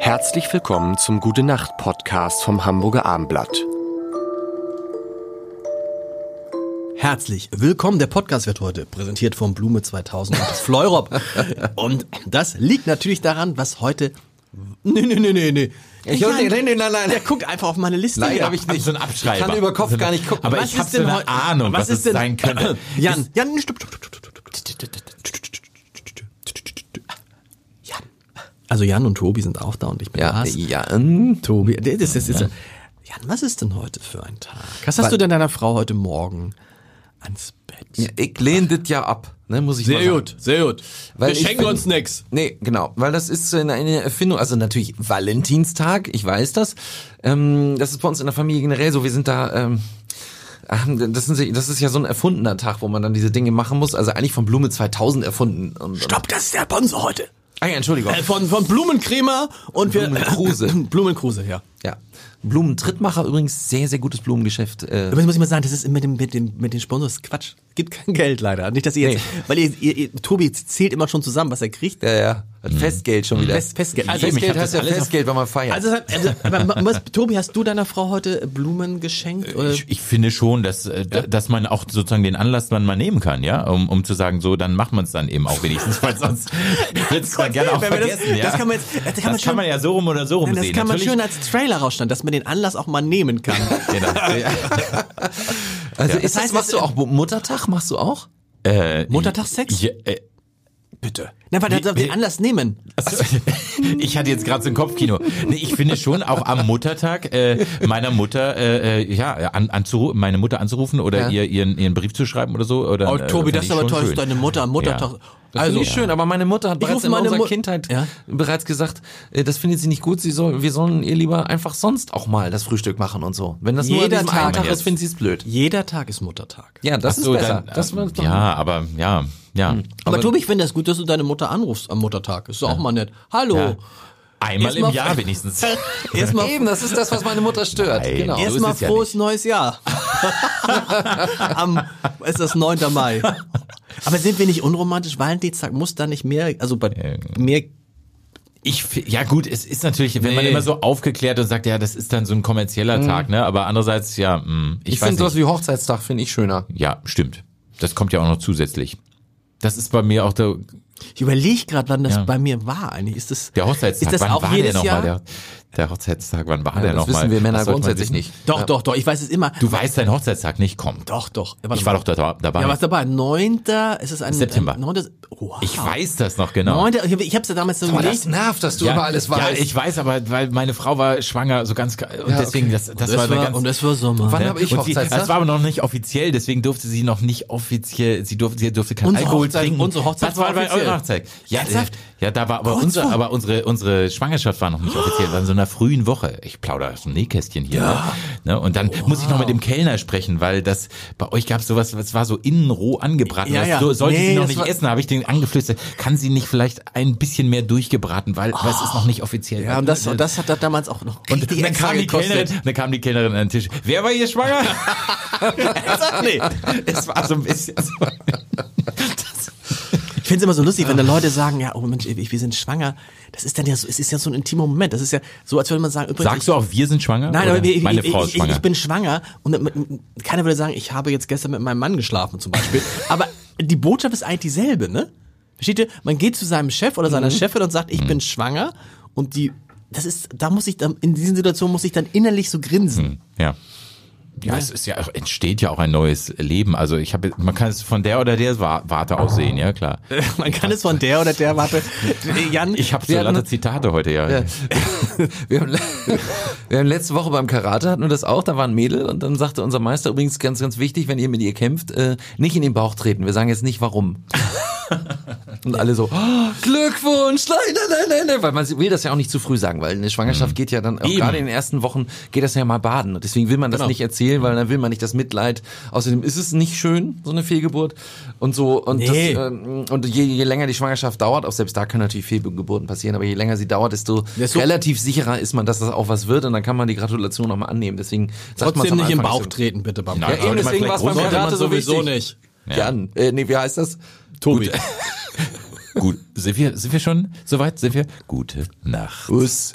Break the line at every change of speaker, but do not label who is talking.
Herzlich willkommen zum Gute Nacht Podcast vom Hamburger Armblatt.
Herzlich willkommen. Der Podcast wird heute präsentiert vom Blume 2000 und des Fleurop. Und das liegt natürlich daran, was heute. Nee, nee, nee, nee, nee.
Ich
Jan,
nee, nee, nein, nein.
Der guckt einfach auf meine Liste.
Nein,
hier.
hab ich nicht.
So ein Abschreiber.
Ich kann über Kopf gar nicht gucken.
Aber
Was
ich habe so eine Ahnung, was,
ist
es
denn-
sein könnte.
Jan, Jan, stopp, stopp, stopp, stopp, Jan. Also Jan und Tobi sind auch da und ich bin
Ja,
Lars.
ja, ähm,
Tobi, das ist, das ist, Jan, was ist denn heute für ein Tag? Was hast du denn deiner Frau heute Morgen ans Bett?
ja, ich lehne das ja ab, ne, muss ich mal
Sehr
sagen.
gut, sehr gut.
Weil
Wir schenken
find-
uns nix.
Nee, genau, weil das ist eine eine Erfindung, also natürlich Valentinstag, ich weiß das. Ähm, das ist bei uns in der Familie generell so, wir sind da, ähm, ach, das, sind, das ist ja so ein erfundener Tag, wo man dann diese Dinge machen muss, also eigentlich von Blume 2000 erfunden. Und,
Stopp, das ist der Sponsor heute.
Ah ja, Entschuldigung.
Äh, von, von Blumencremer und wir.
Blumenkruse.
Blumenkruse, ja.
Ja. Blumentrittmacher übrigens sehr, sehr gutes Blumengeschäft. Äh,
Übrigens muss ich mal sagen, das ist mit dem, mit dem, mit den Sponsors Quatsch. Gibt kein Geld leider. Nicht, dass ihr jetzt, weil ihr, ihr, ihr, Tobi zählt immer schon zusammen, was er kriegt.
ja, ja. Hat Festgeld schon wieder.
Fest, Festgeld. Also,
Festgeld heißt
das
ja Festgeld, wenn man feiert.
also, also aber, was, Tobi, hast du deiner Frau heute Blumen geschenkt? Oder?
Ich, ich finde schon, dass, äh, d- dass man auch sozusagen den Anlass dann mal nehmen kann, ja, um, um zu sagen, so, dann macht man es dann eben auch wenigstens, weil sonst wird es dann gerne auch
wir das-
vergessen, ja.
das kann man jetzt- das kann
das
man
kann
schön-
man ja so rum oder so rum
Nein, das
sehen.
kann man
Natürlich-
schön als Trailer rausstellen, dass man den Anlass auch mal nehmen kann.
Genau.
also ist
Das heißt,
machst du auch Muttertag, machst du auch?
Äh,
Muttertagssex?
Ja, äh, bitte.
Nein, weil
wie-
den Anlass nehmen.
Also, ich hatte jetzt gerade so ein Kopfkino. Nee, ich finde schon auch am Muttertag äh, meiner Mutter äh, äh, ja an, anzurufen, meine Mutter anzurufen oder
Ja.
ihr ihren ihren Brief zu schreiben oder so. Oder,
Oh,
äh,
Tobi, das ist aber toll, dass deine Mutter am Muttertag.
Ja.
Das
Also,
finde ich schön, aber meine Mutter hat bereits
rufe
in
meine
unserer
Mu-
Kindheit
Ja?
bereits gesagt, äh, das findet sie nicht gut, sie soll, wir sollen ihr lieber einfach sonst auch mal das Frühstück machen und so. Wenn das nur an
Jeder
diesem
Tag
einen Tag ist, findet sie es blöd.
Jeder Tag ist Muttertag.
Ja, das
Ach so,
ist besser.
dann,
das war
ja, aber ja, ja.
Aber, Tobi, ich finde es gut, dass du deine Mutter anrufst am Muttertag. Ist doch auch mal nett. Hallo.
Ja. Einmal
Erstmal-
im Jahr wenigstens.
Erstmal
Eben, das ist das, was meine Mutter stört.
Nein.
Genau.
Erst-
Erstmal
ja
frohes
nicht.
neues Jahr. Am ist das 9. Mai. Aber sind wir nicht unromantisch? Valentinstag muss da nicht mehr, also bei mehr
Ich, ja gut, es ist natürlich, wenn man
Nee.
immer so aufgeklärt und sagt, ja, das ist dann so ein kommerzieller Tag, ne? Aber andererseits, ja, mh, ich,
Ich
weiß
finde sowas wie Hochzeitstag finde ich schöner.
Ja, stimmt. Das kommt ja auch noch zusätzlich. Das ist bei mir auch der,
Ich überlege gerade, wann das
Ja.
bei mir war eigentlich. Ist das,
der Hochzeitstag.
Ist das
wann
auch
war
jedes
der
Jahr?
nochmal? Der, der Hochzeitstag, wann war
Ja,
der
das
nochmal?
wissen wir Männer
Das
grundsätzlich nicht.
Doch, doch, doch. Ich weiß es immer.
Du weißt deinen Hochzeitstag nicht, komm.
Doch, doch.
Ich war doch da, dabei.
Ja, was dabei? 9. Ist es ein
September.
Ein 9. Wow.
ich weiß das noch genau.
9. Ich, ich habe es ja damals so
Aber
gelegt.
das nervt, dass du
ja,
über alles weißt.
Ja, ich weiß, aber weil meine Frau war schwanger, so ganz, und deswegen, das, das,
Das
war,
war,
ganz,
und es war Sommer.
Wann
Ne?
habe ich
sie,
Hochzeitstag?
Das war aber noch nicht offiziell, deswegen durfte sie noch nicht offiziell, sie durfte, sie durfte kein Alkohol
Hochzeit-
trinken.
unsere Hochzeit
das war
war
bei
offiziell.
Hochzeit. Ja,
Ernsthaft?
ja, da war aber
Kurz vor-
aber unsere, unsere Schwangerschaft war noch nicht offiziell, war in so einer frühen Woche. Ich plaudere aus dem Nähkästchen hier. Ne? Ne? Und dann muss ich noch mit dem Kellner sprechen, weil das, bei euch gab es sowas, das war so innen roh angebraten.
Ja,
das
ja.
so- sollte
Nee,
sie noch
das
nicht essen, habe ich den angeflüstert, kann sie nicht vielleicht ein bisschen mehr durchgebraten, weil, weil es ist noch nicht offiziell.
ja, und das, und das hat da damals auch noch
Und dann
extra
kam, die
gekostet.
Kellnerin, dann kam die Kellnerin an den Tisch. Wer war hier schwanger?
nee.
Es war so ein bisschen so.
Ich finde es immer so lustig, wenn da Leute sagen, ja, oh Mensch, wir sind schwanger. Das ist dann ja so, es ist ja so ein intimer Moment. Das ist ja so, als würde man sagen, übrigens.
Sagst du auch, wir sind schwanger?
Nein, aber ich,
meine Frau
ich,
ist schwanger.
ich, ich bin schwanger und keiner würde sagen, ich habe jetzt gestern mit meinem Mann geschlafen zum Beispiel. aber die Botschaft ist eigentlich dieselbe, ne? Versteht ihr? Man geht zu seinem Chef oder
Mhm.
seiner Chefin und sagt, ich bin schwanger und die, das ist, da muss ich dann, in diesen Situationen muss ich dann innerlich so grinsen.
ja. Ja, es ist ja entsteht ja auch ein neues Leben. Also ich habe, man kann es von der oder der Wa- Warte aus sehen, ja klar.
Man kann es von der oder der, warte, Jan,
Ich habe so lauter Zitate heute, ja.
Ja. Wir, haben, wir haben letzte Woche beim Karate hatten wir das auch, da war ein Mädel und dann sagte unser Meister übrigens ganz, ganz wichtig, wenn ihr mit ihr kämpft, äh, nicht in den Bauch treten. Wir sagen jetzt nicht warum. Und alle so, oh, Glückwunsch, nein, nein, nein, nein, nein, weil man will das ja auch nicht zu früh sagen, weil eine Schwangerschaft geht ja dann, auch
Eben.
gerade in den ersten Wochen, geht das ja mal baden. Und deswegen will man das
Genau.
nicht erzählen, weil dann will man nicht das Mitleid. Außerdem ist es nicht schön, so eine Fehlgeburt. Und so, und,
Nee.
das, ähm, und je, je länger die Schwangerschaft dauert, auch selbst da können natürlich Fehlgeburten passieren, aber je länger sie dauert, desto
Desto-
relativ sicherer ist man, dass das auch was wird und dann kann man die Gratulation auch mal annehmen. Deswegen sagt
trotzdem nicht im Bauch
so.
treten, bitte beim
Nein,
Ja, eben
Sollte man
deswegen war es beim Karate so
sowieso
wichtig.
nicht.
Jan, äh, nee, wie heißt das?
Tobi.
Gut, sind wir, sind wir schon soweit? Sind wir? Gute Nacht.
Us.